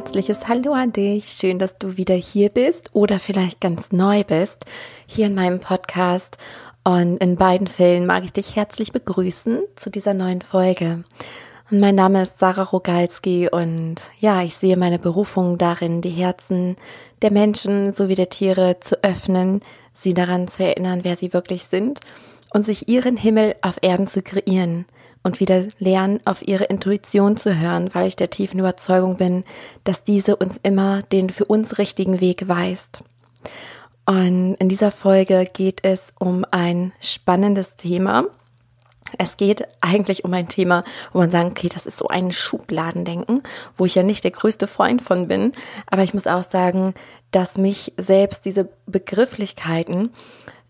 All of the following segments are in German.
herzliches Hallo an dich. Schön, dass du wieder hier bist oder vielleicht ganz neu bist, hier in meinem Podcast. Und in beiden Fällen mag ich dich herzlich begrüßen zu dieser neuen Folge. Und mein Name ist Sarah Rogalski und ja, ich sehe meine Berufung darin, die Herzen der Menschen sowie der Tiere zu öffnen, sie daran zu erinnern, wer sie wirklich sind und sich ihren Himmel auf Erden zu kreieren – und wieder lernen, auf ihre Intuition zu hören, weil ich der tiefen Überzeugung bin, dass diese uns immer den für uns richtigen Weg weist. Und in dieser Folge geht es um ein spannendes Thema. Es geht eigentlich um ein Thema, wo man sagen, okay, das ist so ein Schubladendenken, wo ich ja nicht der größte Freund von bin. Aber ich muss auch sagen, dass mich selbst diese Begrifflichkeiten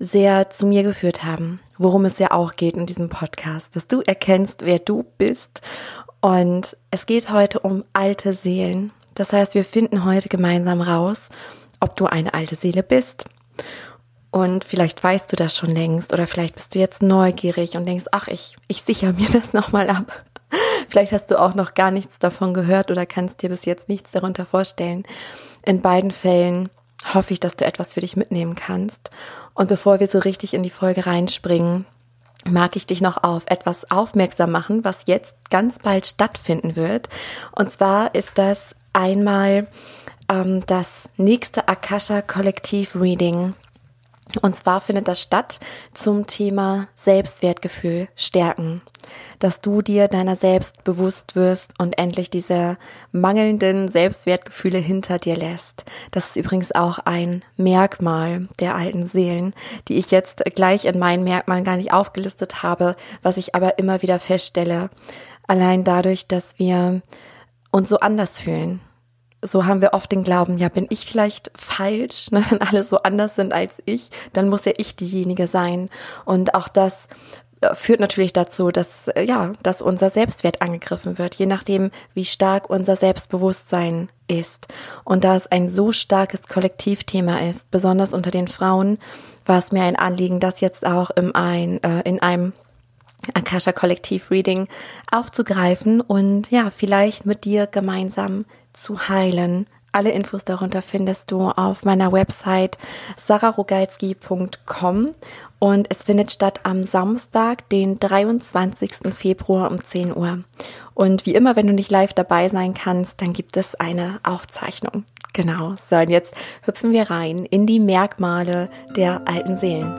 sehr zu mir geführt haben, worum es ja auch geht in diesem Podcast, dass du erkennst, wer du bist. Und es geht heute um alte Seelen. Das heißt, wir finden heute gemeinsam raus, ob du eine alte Seele bist. Und vielleicht weißt du das schon längst oder vielleicht bist du jetzt neugierig und denkst, ach, ich, ich sichere mir das nochmal ab. Vielleicht hast du auch noch gar nichts davon gehört oder kannst dir bis jetzt nichts darunter vorstellen. In beiden Fällen hoffe ich, dass du etwas für dich mitnehmen kannst. Und bevor wir so richtig in die Folge reinspringen, mag ich dich noch auf etwas aufmerksam machen, was jetzt ganz bald stattfinden wird. Und zwar ist das einmal ähm, das nächste Akasha Kollektiv Reading und zwar findet das statt zum Thema Selbstwertgefühl stärken. Dass du dir deiner selbst bewusst wirst und endlich diese mangelnden Selbstwertgefühle hinter dir lässt. Das ist übrigens auch ein Merkmal der alten Seelen, die ich jetzt gleich in meinen Merkmalen gar nicht aufgelistet habe, was ich aber immer wieder feststelle. Allein dadurch, dass wir uns so anders fühlen so haben wir oft den Glauben, ja, bin ich vielleicht falsch, ne? wenn alle so anders sind als ich, dann muss ja ich diejenige sein. Und auch das äh, führt natürlich dazu, dass, äh, ja, dass unser Selbstwert angegriffen wird, je nachdem, wie stark unser Selbstbewusstsein ist. Und da es ein so starkes Kollektivthema ist, besonders unter den Frauen, war es mir ein Anliegen, das jetzt auch im ein, äh, in einem Akasha Kollektiv Reading aufzugreifen und ja, vielleicht mit dir gemeinsam zu heilen. Alle Infos darunter findest du auf meiner Website sararogalski.com und es findet statt am Samstag, den 23. Februar um 10 Uhr. Und wie immer, wenn du nicht live dabei sein kannst, dann gibt es eine Aufzeichnung. Genau. So, und jetzt hüpfen wir rein in die Merkmale der alten Seelen.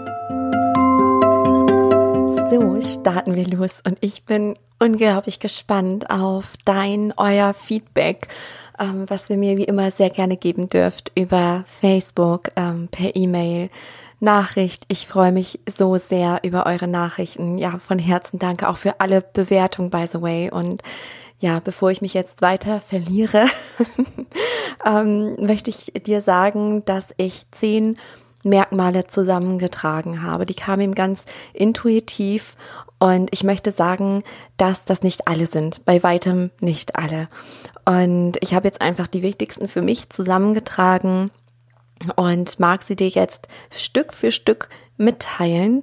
So starten wir los und ich bin unglaublich gespannt auf dein, euer Feedback ähm, was ihr mir wie immer sehr gerne geben dürft über Facebook, ähm, per E-Mail, Nachricht. Ich freue mich so sehr über eure Nachrichten. Ja, von Herzen danke auch für alle Bewertungen, by the way. Und ja, bevor ich mich jetzt weiter verliere, ähm, möchte ich dir sagen, dass ich zehn Merkmale zusammengetragen habe. Die kamen ihm ganz intuitiv und ich möchte sagen, dass das nicht alle sind, bei weitem nicht alle. Und ich habe jetzt einfach die wichtigsten für mich zusammengetragen und mag sie dir jetzt Stück für Stück mitteilen.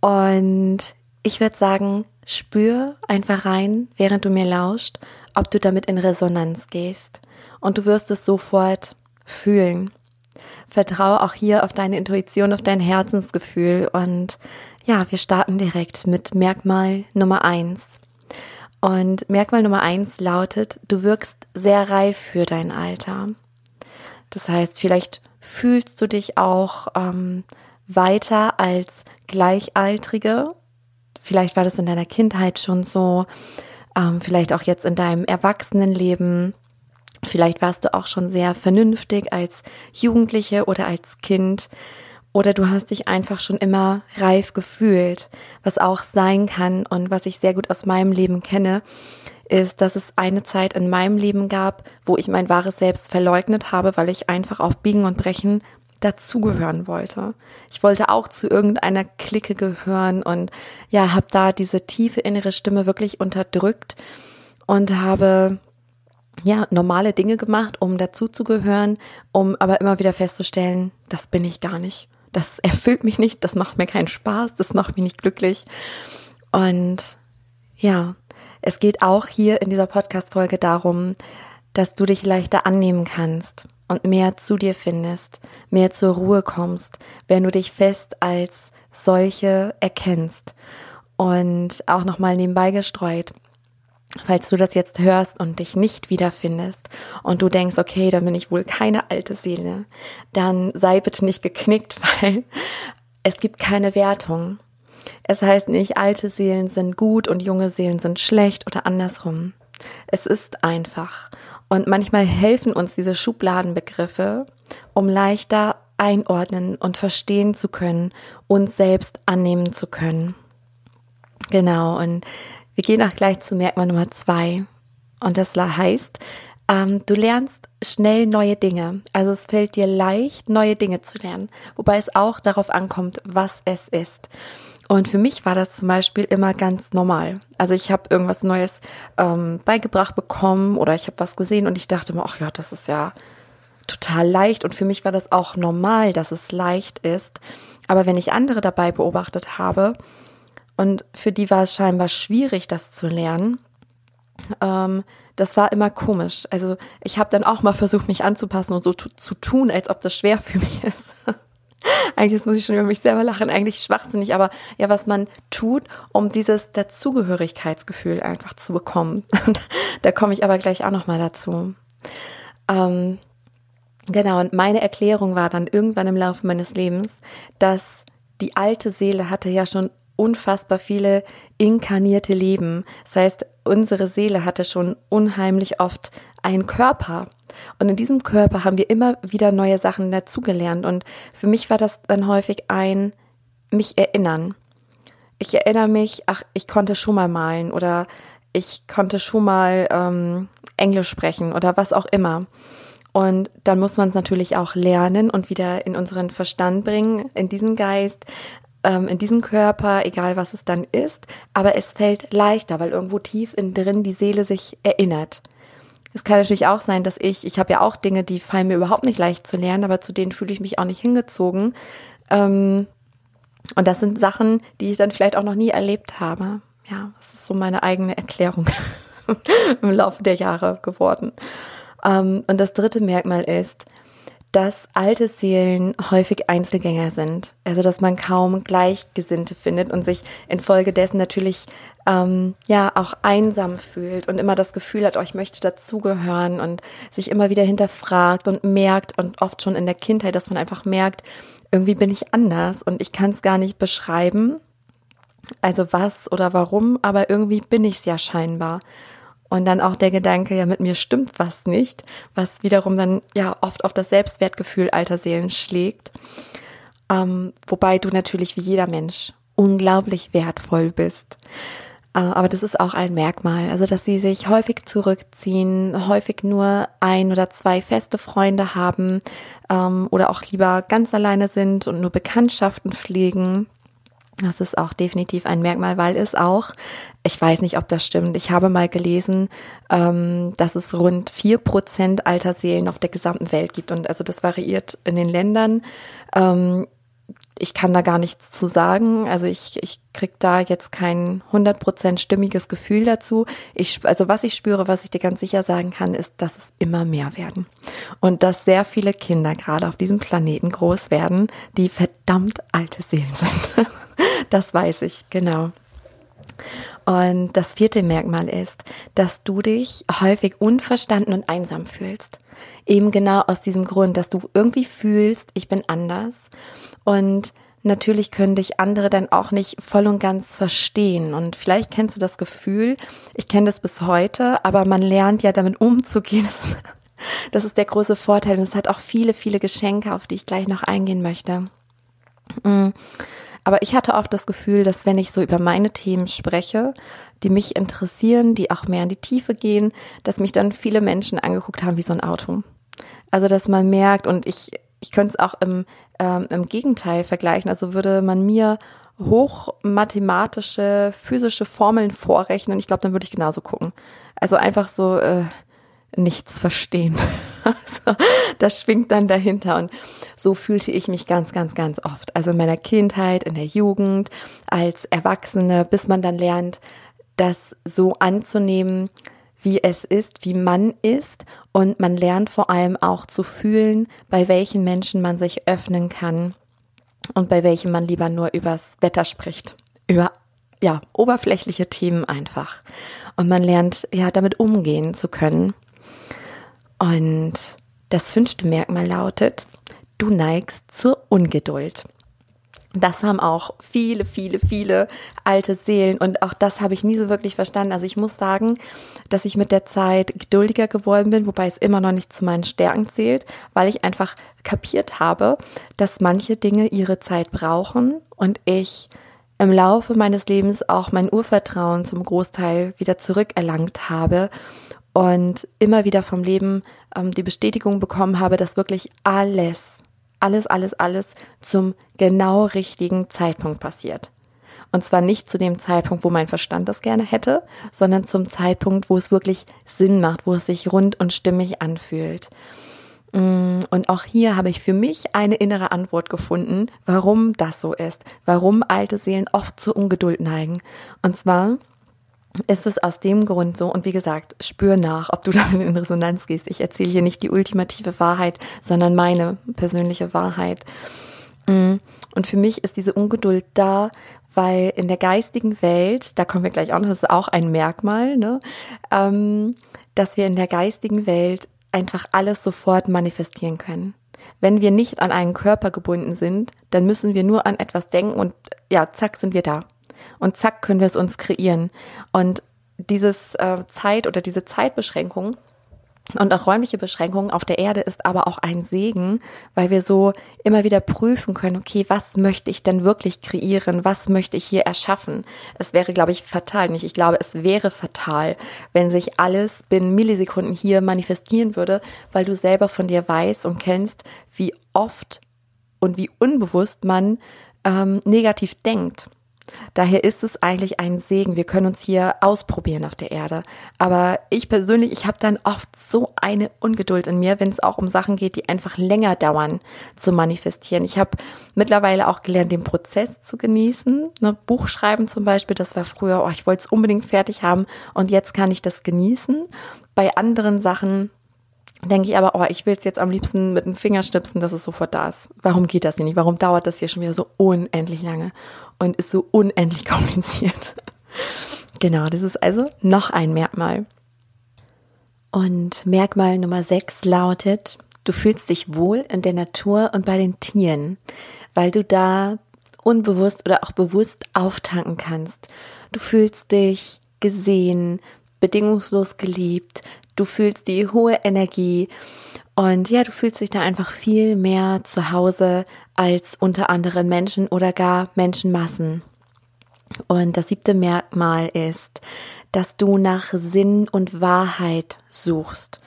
Und ich würde sagen, spür einfach rein, während du mir lauscht, ob du damit in Resonanz gehst. Und du wirst es sofort fühlen. Vertraue auch hier auf deine Intuition, auf dein Herzensgefühl. Und ja, wir starten direkt mit Merkmal Nummer eins. Und Merkmal Nummer eins lautet, du wirkst sehr reif für dein Alter. Das heißt, vielleicht fühlst du dich auch ähm, weiter als Gleichaltrige. Vielleicht war das in deiner Kindheit schon so, ähm, vielleicht auch jetzt in deinem Erwachsenenleben. Vielleicht warst du auch schon sehr vernünftig als Jugendliche oder als Kind. Oder du hast dich einfach schon immer reif gefühlt, was auch sein kann und was ich sehr gut aus meinem Leben kenne, ist, dass es eine Zeit in meinem Leben gab, wo ich mein wahres Selbst verleugnet habe, weil ich einfach auf Biegen und Brechen dazugehören wollte. Ich wollte auch zu irgendeiner Clique gehören und ja, habe da diese tiefe innere Stimme wirklich unterdrückt und habe ja normale Dinge gemacht, um dazuzugehören, um aber immer wieder festzustellen, das bin ich gar nicht das erfüllt mich nicht, das macht mir keinen Spaß, das macht mich nicht glücklich. Und ja, es geht auch hier in dieser Podcast-Folge darum, dass du dich leichter annehmen kannst und mehr zu dir findest, mehr zur Ruhe kommst, wenn du dich fest als solche erkennst. Und auch nochmal nebenbei gestreut, falls du das jetzt hörst und dich nicht wiederfindest und du denkst, okay, dann bin ich wohl keine alte Seele, dann sei bitte nicht geknickt, weil es gibt keine Wertung. Es heißt nicht, alte Seelen sind gut und junge Seelen sind schlecht oder andersrum. Es ist einfach. Und manchmal helfen uns diese Schubladenbegriffe, um leichter einordnen und verstehen zu können, uns selbst annehmen zu können. Genau, und wir gehen auch gleich zu Merkmal Nummer zwei. Und das heißt, ähm, du lernst schnell neue Dinge. Also es fällt dir leicht, neue Dinge zu lernen. Wobei es auch darauf ankommt, was es ist. Und für mich war das zum Beispiel immer ganz normal. Also ich habe irgendwas Neues ähm, beigebracht bekommen oder ich habe was gesehen und ich dachte mir, ach ja, das ist ja total leicht. Und für mich war das auch normal, dass es leicht ist. Aber wenn ich andere dabei beobachtet habe und für die war es scheinbar schwierig, das zu lernen, ähm, das war immer komisch. Also ich habe dann auch mal versucht, mich anzupassen und so zu tun, als ob das schwer für mich ist. eigentlich muss ich schon über mich selber lachen, eigentlich schwachsinnig, aber ja, was man tut, um dieses Dazugehörigkeitsgefühl einfach zu bekommen. Und da komme ich aber gleich auch nochmal dazu. Ähm, genau, und meine Erklärung war dann irgendwann im Laufe meines Lebens, dass die alte Seele hatte ja schon unfassbar viele inkarnierte Leben. Das heißt, unsere Seele hatte schon unheimlich oft einen Körper. Und in diesem Körper haben wir immer wieder neue Sachen dazugelernt. Und für mich war das dann häufig ein mich erinnern. Ich erinnere mich, ach, ich konnte schon mal malen oder ich konnte schon mal ähm, Englisch sprechen oder was auch immer. Und dann muss man es natürlich auch lernen und wieder in unseren Verstand bringen, in diesen Geist, ähm, in diesen Körper, egal was es dann ist. Aber es fällt leichter, weil irgendwo tief in drin die Seele sich erinnert. Es kann natürlich auch sein, dass ich, ich habe ja auch Dinge, die fallen mir überhaupt nicht leicht zu lernen, aber zu denen fühle ich mich auch nicht hingezogen. Ähm, und das sind Sachen, die ich dann vielleicht auch noch nie erlebt habe. Ja, das ist so meine eigene Erklärung im Laufe der Jahre geworden. Ähm, und das dritte Merkmal ist, dass alte Seelen häufig Einzelgänger sind. Also dass man kaum Gleichgesinnte findet und sich infolgedessen natürlich ähm, ja auch einsam fühlt und immer das Gefühl hat, oh, ich möchte dazugehören und sich immer wieder hinterfragt und merkt und oft schon in der Kindheit, dass man einfach merkt, irgendwie bin ich anders und ich kann es gar nicht beschreiben. Also was oder warum, aber irgendwie bin ich es ja scheinbar. Und dann auch der Gedanke, ja, mit mir stimmt was nicht, was wiederum dann ja oft auf das Selbstwertgefühl alter Seelen schlägt. Ähm, wobei du natürlich wie jeder Mensch unglaublich wertvoll bist. Äh, aber das ist auch ein Merkmal, also dass sie sich häufig zurückziehen, häufig nur ein oder zwei feste Freunde haben ähm, oder auch lieber ganz alleine sind und nur Bekanntschaften pflegen. Das ist auch definitiv ein Merkmal, weil es auch, ich weiß nicht, ob das stimmt, ich habe mal gelesen, ähm, dass es rund vier Prozent alter Seelen auf der gesamten Welt gibt. Und also das variiert in den Ländern. Ähm, ich kann da gar nichts zu sagen. Also ich, ich krieg da jetzt kein 100% stimmiges Gefühl dazu. Ich, also was ich spüre, was ich dir ganz sicher sagen kann, ist, dass es immer mehr werden. Und dass sehr viele Kinder gerade auf diesem Planeten groß werden, die verdammt alte Seelen sind. das weiß ich, genau. Und das vierte Merkmal ist, dass du dich häufig unverstanden und einsam fühlst. Eben genau aus diesem Grund, dass du irgendwie fühlst, ich bin anders und natürlich können dich andere dann auch nicht voll und ganz verstehen. Und vielleicht kennst du das Gefühl, ich kenne das bis heute, aber man lernt ja damit umzugehen. Das ist der große Vorteil und es hat auch viele, viele Geschenke, auf die ich gleich noch eingehen möchte. Aber ich hatte oft das Gefühl, dass wenn ich so über meine Themen spreche, die mich interessieren, die auch mehr in die Tiefe gehen, dass mich dann viele Menschen angeguckt haben wie so ein Auto. Also, dass man merkt, und ich ich könnte es auch im, ähm, im Gegenteil vergleichen. Also würde man mir hochmathematische, physische Formeln vorrechnen, ich glaube, dann würde ich genauso gucken. Also einfach so äh, nichts verstehen. also, das schwingt dann dahinter. Und so fühlte ich mich ganz, ganz, ganz oft. Also in meiner Kindheit, in der Jugend, als Erwachsene, bis man dann lernt, das so anzunehmen, wie es ist, wie man ist und man lernt vor allem auch zu fühlen, bei welchen Menschen man sich öffnen kann und bei welchen man lieber nur übers Wetter spricht, über ja, oberflächliche Themen einfach. Und man lernt ja damit umgehen zu können. Und das fünfte Merkmal lautet, du neigst zur Ungeduld. Das haben auch viele, viele, viele alte Seelen und auch das habe ich nie so wirklich verstanden. Also ich muss sagen, dass ich mit der Zeit geduldiger geworden bin, wobei es immer noch nicht zu meinen Stärken zählt, weil ich einfach kapiert habe, dass manche Dinge ihre Zeit brauchen und ich im Laufe meines Lebens auch mein Urvertrauen zum Großteil wieder zurückerlangt habe und immer wieder vom Leben ähm, die Bestätigung bekommen habe, dass wirklich alles, alles, alles, alles zum genau richtigen Zeitpunkt passiert. Und zwar nicht zu dem Zeitpunkt, wo mein Verstand das gerne hätte, sondern zum Zeitpunkt, wo es wirklich Sinn macht, wo es sich rund und stimmig anfühlt. Mm, und auch hier habe ich für mich eine innere Antwort gefunden, warum das so ist, warum alte Seelen oft zur Ungeduld neigen. Und zwar ist es aus dem Grund so, und wie gesagt, spür nach, ob du damit in Resonanz gehst. Ich erzähle hier nicht die ultimative Wahrheit, sondern meine persönliche Wahrheit. Mm, und für mich ist diese Ungeduld da, weil in der geistigen Welt, da kommen wir gleich auch noch, das ist auch ein Merkmal, ne, ähm, dass wir in der geistigen Welt einfach alles sofort manifestieren können. Wenn wir nicht an einen Körper gebunden sind, dann müssen wir nur an etwas denken und ja, zack, sind wir da. Und zack, können wir es uns kreieren. Und dieses äh, Zeit oder diese Zeitbeschränkung und auch räumliche Beschränkungen auf der Erde ist aber auch ein Segen, weil wir so immer wieder prüfen können, okay, was möchte ich denn wirklich kreieren? Was möchte ich hier erschaffen? Es wäre, glaube ich, fatal. Nicht, ich glaube, es wäre fatal, wenn sich alles binnen Millisekunden hier manifestieren würde, weil du selber von dir weißt und kennst, wie oft und wie unbewusst man ähm, negativ denkt. Daher ist es eigentlich ein Segen. Wir können uns hier ausprobieren auf der Erde. Aber ich persönlich, ich habe dann oft so eine Ungeduld in mir, wenn es auch um Sachen geht, die einfach länger dauern zu manifestieren. Ich habe mittlerweile auch gelernt, den Prozess zu genießen. Ne, Buchschreiben zum Beispiel, das war früher, oh, ich wollte es unbedingt fertig haben und jetzt kann ich das genießen. Bei anderen Sachen denke ich aber, oh, ich will es jetzt am liebsten mit dem Finger schnipsen, dass es sofort da ist. Warum geht das hier nicht? Warum dauert das hier schon wieder so unendlich lange und ist so unendlich kompliziert? genau, das ist also noch ein Merkmal. Und Merkmal Nummer 6 lautet, du fühlst dich wohl in der Natur und bei den Tieren, weil du da unbewusst oder auch bewusst auftanken kannst. Du fühlst dich gesehen, bedingungslos geliebt, du fühlst die hohe Energie und ja, du fühlst dich da einfach viel mehr zu Hause als unter anderen Menschen oder gar Menschenmassen. Und das siebte Merkmal ist, dass du nach Sinn und Wahrheit suchst.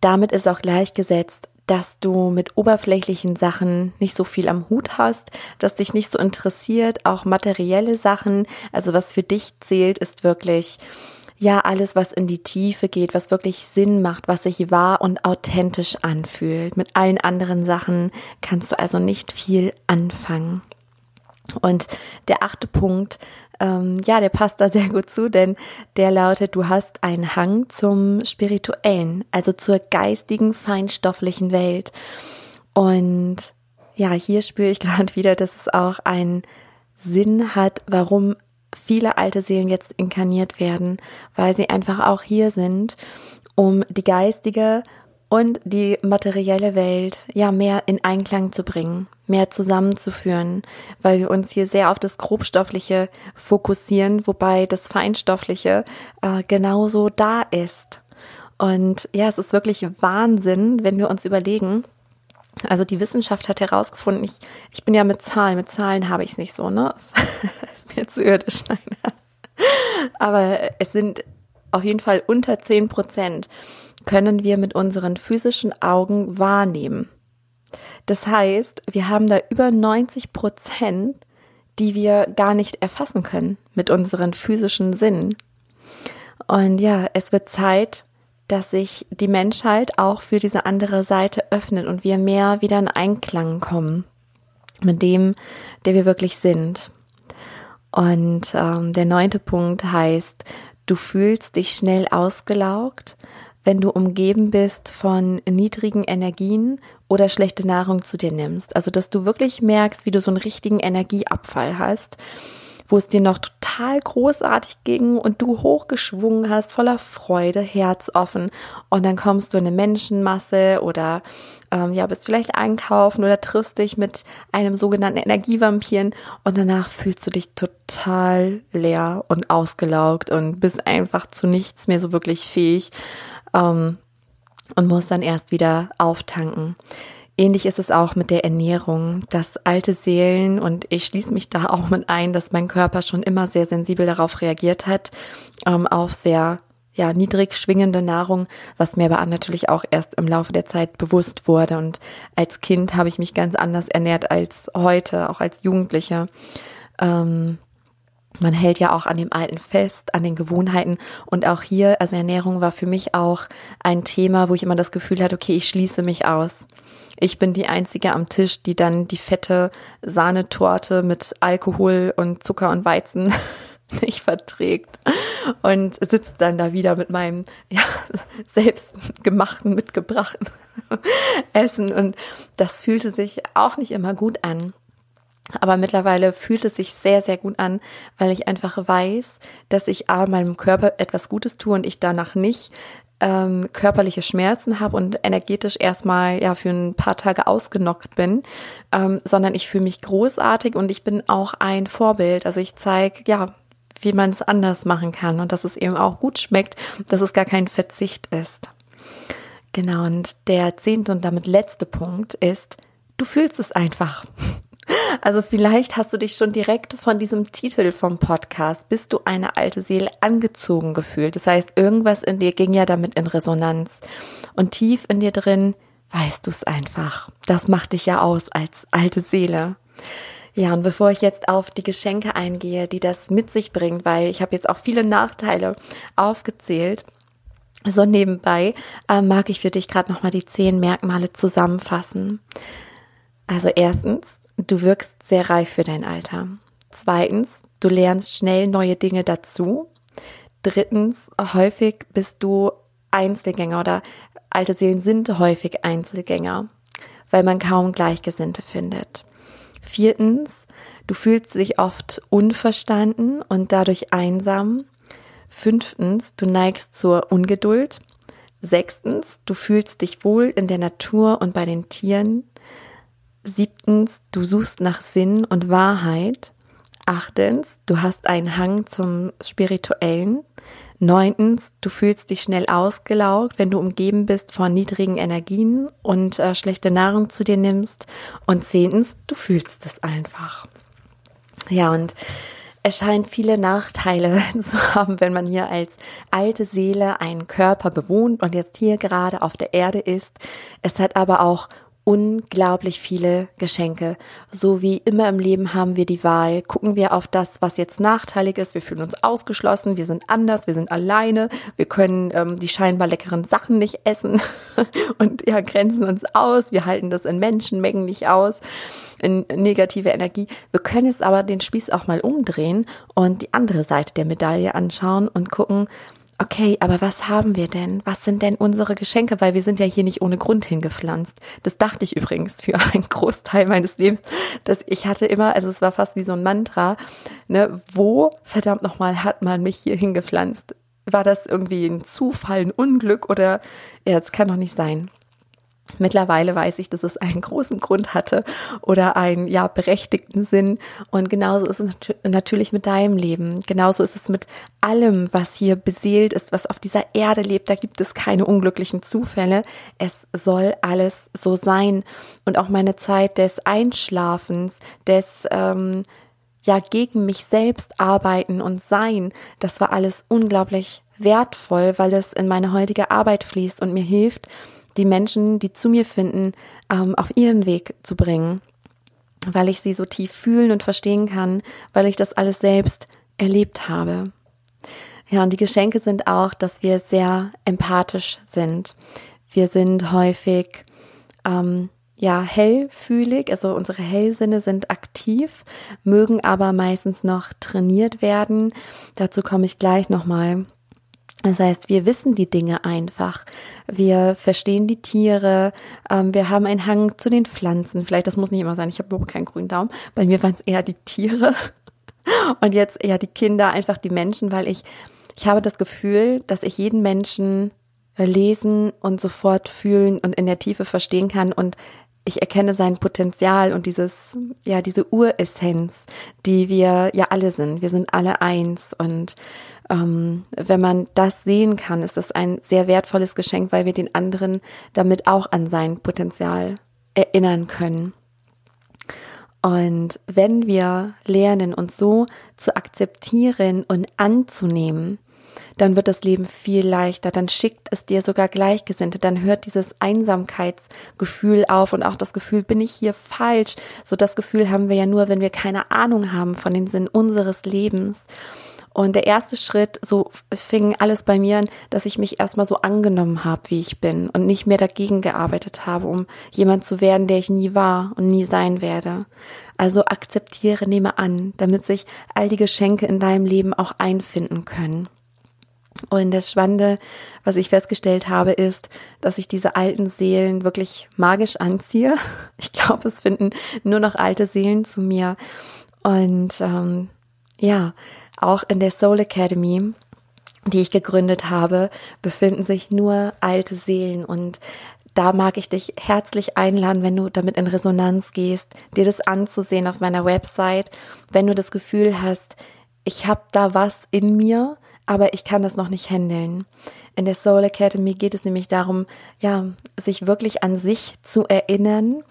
Damit ist auch gleichgesetzt, dass du mit oberflächlichen Sachen nicht so viel am Hut hast, dass dich nicht so interessiert, auch materielle Sachen. Also was für dich zählt, ist wirklich ja alles, was in die Tiefe geht, was wirklich Sinn macht, was sich wahr und authentisch anfühlt. Mit allen anderen Sachen kannst du also nicht viel anfangen. Und der achte Punkt, ähm, ja, der passt da sehr gut zu, denn der lautet, du hast einen Hang zum Spirituellen, also zur geistigen, feinstofflichen Welt. Und ja, hier spüre ich gerade wieder, dass es auch einen Sinn hat, warum viele alte Seelen jetzt inkarniert werden, weil sie einfach auch hier sind, um die geistige und die materielle Welt ja mehr in Einklang zu bringen, mehr zusammenzuführen, weil wir uns hier sehr auf das Grobstoffliche fokussieren, wobei das Feinstoffliche äh, genauso da ist. Und ja, es ist wirklich Wahnsinn, wenn wir uns überlegen, also die Wissenschaft hat herausgefunden, ich, ich bin ja mit Zahlen, mit Zahlen habe ich es nicht so, ne? mir zu irdisch. Nein. Aber es sind auf jeden Fall unter 10 Prozent können wir mit unseren physischen Augen wahrnehmen. Das heißt, wir haben da über 90 Prozent, die wir gar nicht erfassen können mit unseren physischen Sinnen. Und ja, es wird Zeit, dass sich die Menschheit auch für diese andere Seite öffnet und wir mehr wieder in Einklang kommen mit dem, der wir wirklich sind. Und ähm, der neunte Punkt heißt, Du fühlst dich schnell ausgelaugt, wenn du umgeben bist von niedrigen Energien oder schlechte Nahrung zu dir nimmst. Also, dass du wirklich merkst, wie du so einen richtigen Energieabfall hast wo es dir noch total großartig ging und du hochgeschwungen hast, voller Freude, herzoffen. Und dann kommst du in eine Menschenmasse oder ähm, ja, bist vielleicht einkaufen oder triffst dich mit einem sogenannten Energievampiren und danach fühlst du dich total leer und ausgelaugt und bist einfach zu nichts mehr so wirklich fähig ähm, und musst dann erst wieder auftanken. Ähnlich ist es auch mit der Ernährung, dass alte Seelen, und ich schließe mich da auch mit ein, dass mein Körper schon immer sehr sensibel darauf reagiert hat, ähm, auf sehr ja, niedrig schwingende Nahrung, was mir aber natürlich auch erst im Laufe der Zeit bewusst wurde. Und als Kind habe ich mich ganz anders ernährt als heute, auch als Jugendliche. Ähm, man hält ja auch an dem Alten fest, an den Gewohnheiten. Und auch hier, also Ernährung war für mich auch ein Thema, wo ich immer das Gefühl hatte, okay, ich schließe mich aus. Ich bin die Einzige am Tisch, die dann die fette Sahnetorte mit Alkohol und Zucker und Weizen nicht verträgt und sitzt dann da wieder mit meinem ja, selbstgemachten, mitgebrachten Essen. Und das fühlte sich auch nicht immer gut an. Aber mittlerweile fühlt es sich sehr, sehr gut an, weil ich einfach weiß, dass ich A, meinem Körper etwas Gutes tue und ich danach nicht ähm, körperliche Schmerzen habe und energetisch erstmal ja für ein paar Tage ausgenockt bin, ähm, sondern ich fühle mich großartig und ich bin auch ein Vorbild. Also ich zeige, ja, wie man es anders machen kann und dass es eben auch gut schmeckt, dass es gar kein Verzicht ist. Genau, und der zehnte und damit letzte Punkt ist, du fühlst es einfach. Also vielleicht hast du dich schon direkt von diesem Titel vom Podcast, bist du eine alte Seele, angezogen gefühlt. Das heißt, irgendwas in dir ging ja damit in Resonanz. Und tief in dir drin weißt du es einfach. Das macht dich ja aus als alte Seele. Ja, und bevor ich jetzt auf die Geschenke eingehe, die das mit sich bringt, weil ich habe jetzt auch viele Nachteile aufgezählt, so nebenbei äh, mag ich für dich gerade nochmal die zehn Merkmale zusammenfassen. Also erstens, du wirkst sehr reif für dein Alter. Zweitens, du lernst schnell neue Dinge dazu. Drittens, häufig bist du Einzelgänger oder alte Seelen sind häufig Einzelgänger, weil man kaum Gleichgesinnte findet. Viertens, du fühlst dich oft unverstanden und dadurch einsam. Fünftens, du neigst zur Ungeduld. Sechstens, du fühlst dich wohl in der Natur und bei den Tieren. Siebtens, du suchst nach Sinn und Wahrheit. Achtens, du hast einen Hang zum Spirituellen. Neuntens, du fühlst dich schnell ausgelaugt, wenn du umgeben bist von niedrigen Energien und äh, schlechte Nahrung zu dir nimmst. Und zehntens, du fühlst es einfach. Ja, und es scheint viele Nachteile zu haben, wenn man hier als alte Seele einen Körper bewohnt und jetzt hier gerade auf der Erde ist. Es hat aber auch unglaublich viele Geschenke. So wie immer im Leben haben wir die Wahl. Gucken wir auf das, was jetzt nachteilig ist. Wir fühlen uns ausgeschlossen, wir sind anders, wir sind alleine, wir können ähm, die scheinbar leckeren Sachen nicht essen und ja, grenzen uns aus. Wir halten das in Menschenmengen nicht aus, in negative Energie. Wir können jetzt aber den Spieß auch mal umdrehen und die andere Seite der Medaille anschauen und gucken, okay, aber was haben wir denn? Was sind denn unsere Geschenke? Weil wir sind ja hier nicht ohne Grund hingepflanzt. Das dachte ich übrigens für einen Großteil meines Lebens, dass ich hatte immer, also es war fast wie so ein Mantra, ne, wo verdammt nochmal hat man mich hier hingepflanzt? War das irgendwie ein Zufall, ein Unglück oder, ja, es kann doch nicht sein. Mittlerweile weiß ich, dass es einen großen Grund hatte oder einen ja berechtigten Sinn. Und genauso ist es natürlich mit deinem Leben. Genauso ist es mit allem, was hier beseelt ist, was auf dieser Erde lebt. Da gibt es keine unglücklichen Zufälle. Es soll alles so sein. Und auch meine Zeit des Einschlafens, des ähm, ja gegen mich selbst arbeiten und sein, das war alles unglaublich wertvoll, weil es in meine heutige Arbeit fließt und mir hilft, die Menschen, die zu mir finden, ähm, auf ihren Weg zu bringen, weil ich sie so tief fühlen und verstehen kann, weil ich das alles selbst erlebt habe. Ja, und die Geschenke sind auch, dass wir sehr empathisch sind. Wir sind häufig ähm, ja hellfühlig, also unsere Hellsinne sind aktiv, mögen aber meistens noch trainiert werden. Dazu komme ich gleich nochmal. Das heißt, wir wissen die Dinge einfach. Wir verstehen die Tiere. Ähm, wir haben einen Hang zu den Pflanzen. Vielleicht, das muss nicht immer sein. Ich habe überhaupt keinen grünen Daumen. Bei mir waren es eher die Tiere. Und jetzt eher die Kinder, einfach die Menschen, weil ich, ich habe das Gefühl, dass ich jeden Menschen lesen und sofort fühlen und in der Tiefe verstehen kann und ich erkenne sein Potenzial und dieses, ja, diese Uressenz, die wir ja alle sind. Wir sind alle eins und ähm, wenn man das sehen kann, ist das ein sehr wertvolles Geschenk, weil wir den anderen damit auch an sein Potenzial erinnern können. Und wenn wir lernen, uns so zu akzeptieren und anzunehmen, dann wird das Leben viel leichter, dann schickt es dir sogar Gleichgesinnte, dann hört dieses Einsamkeitsgefühl auf und auch das Gefühl, bin ich hier falsch? So das Gefühl haben wir ja nur, wenn wir keine Ahnung haben von den Sinn unseres Lebens. Und der erste Schritt, so fing alles bei mir an, dass ich mich erstmal so angenommen habe, wie ich bin und nicht mehr dagegen gearbeitet habe, um jemand zu werden, der ich nie war und nie sein werde. Also akzeptiere, nehme an, damit sich all die Geschenke in deinem Leben auch einfinden können. Und das Spannende, was ich festgestellt habe, ist, dass ich diese alten Seelen wirklich magisch anziehe. Ich glaube, es finden nur noch alte Seelen zu mir. Und ähm, ja, auch in der Soul Academy, die ich gegründet habe, befinden sich nur alte Seelen und da mag ich dich herzlich einladen, wenn du damit in Resonanz gehst, dir das anzusehen auf meiner Website, wenn du das Gefühl hast, ich habe da was in mir, aber ich kann das noch nicht handeln. In der Soul Academy geht es nämlich darum, ja, sich wirklich an sich zu erinnern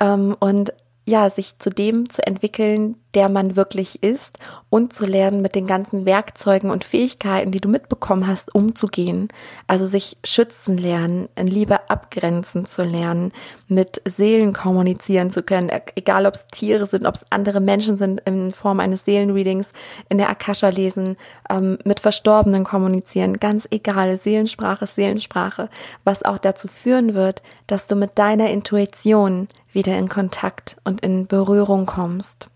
ähm, und ja, sich zu dem zu entwickeln, der man wirklich ist und zu lernen, mit den ganzen Werkzeugen und Fähigkeiten, die du mitbekommen hast, umzugehen. Also sich schützen lernen, in Liebe abgrenzen zu lernen, mit Seelen kommunizieren zu können, egal ob es Tiere sind, ob es andere Menschen sind in Form eines Seelenreadings, in der Akasha lesen, ähm, mit Verstorbenen kommunizieren, ganz egal, Seelensprache, Seelensprache, was auch dazu führen wird, dass du mit deiner Intuition wieder in Kontakt und in Berührung kommst.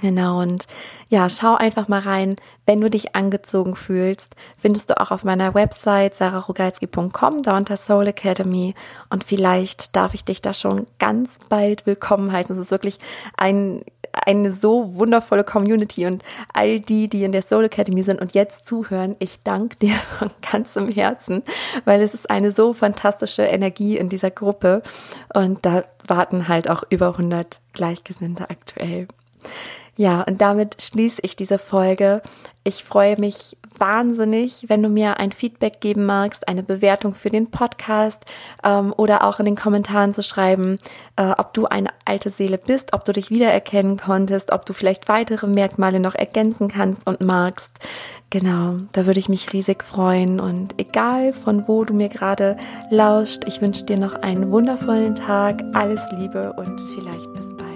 Genau, und ja, schau einfach mal rein. Wenn du dich angezogen fühlst, findest du auch auf meiner Website sararogalski.com, da unter Soul Academy. Und vielleicht darf ich dich da schon ganz bald willkommen heißen. Es ist wirklich ein, eine so wundervolle Community und all die, die in der Soul Academy sind und jetzt zuhören, ich danke dir von ganzem Herzen, weil es ist eine so fantastische Energie in dieser Gruppe. Und da warten halt auch über 100 Gleichgesinnte aktuell. Ja, und damit schließe ich diese Folge. Ich freue mich wahnsinnig, wenn du mir ein Feedback geben magst, eine Bewertung für den Podcast ähm, oder auch in den Kommentaren zu schreiben, äh, ob du eine alte Seele bist, ob du dich wiedererkennen konntest, ob du vielleicht weitere Merkmale noch ergänzen kannst und magst. Genau, da würde ich mich riesig freuen. Und egal von wo du mir gerade lauscht, ich wünsche dir noch einen wundervollen Tag, alles Liebe und vielleicht bis bald.